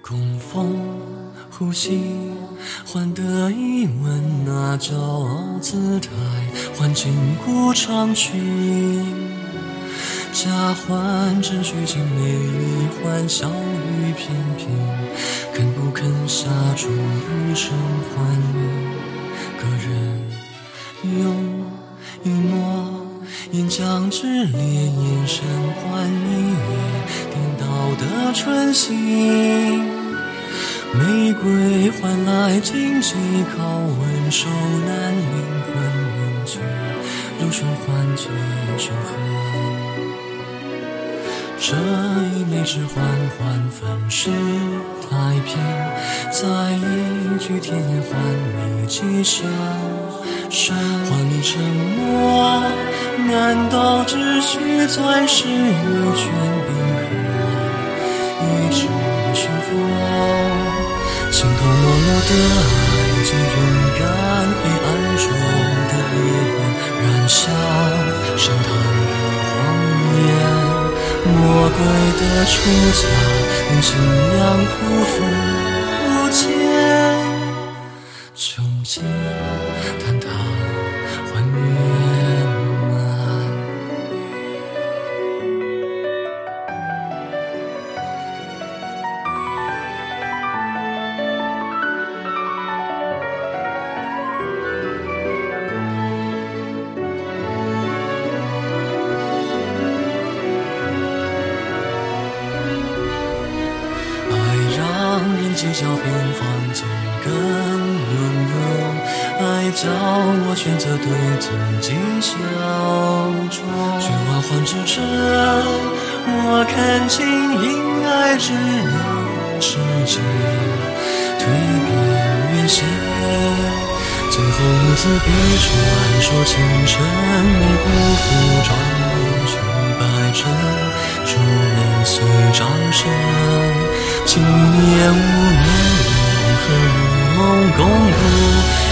供奉呼吸，换得一吻那骄傲姿态，换筋骨长裙，假换真虚情美丽，换笑语翩翩，肯不肯下注余生换一？个人用一抹岩浆之烈眼神春心。玫瑰换来荆棘拷问，手难灵魂凝聚，如春换最凶狠。这一枚指缓缓粉饰太平，再一句甜言换你几笑声，换你沉默。难道只需钻石与权冰河，一直寻风？形同陌路的爱，最勇敢。黑暗中的烈焰燃烧，深潭与谎言。魔鬼的出嫁，用信仰匍匐无间，穷尽坍塌让人计较平凡总更温柔，爱叫我选择对自己效忠。虚妄换至真，我看清因爱之流世界蜕变远些。最后母子别传说情深，没辜负朝君百针，烛年岁长生，七年无年，如何如梦共度？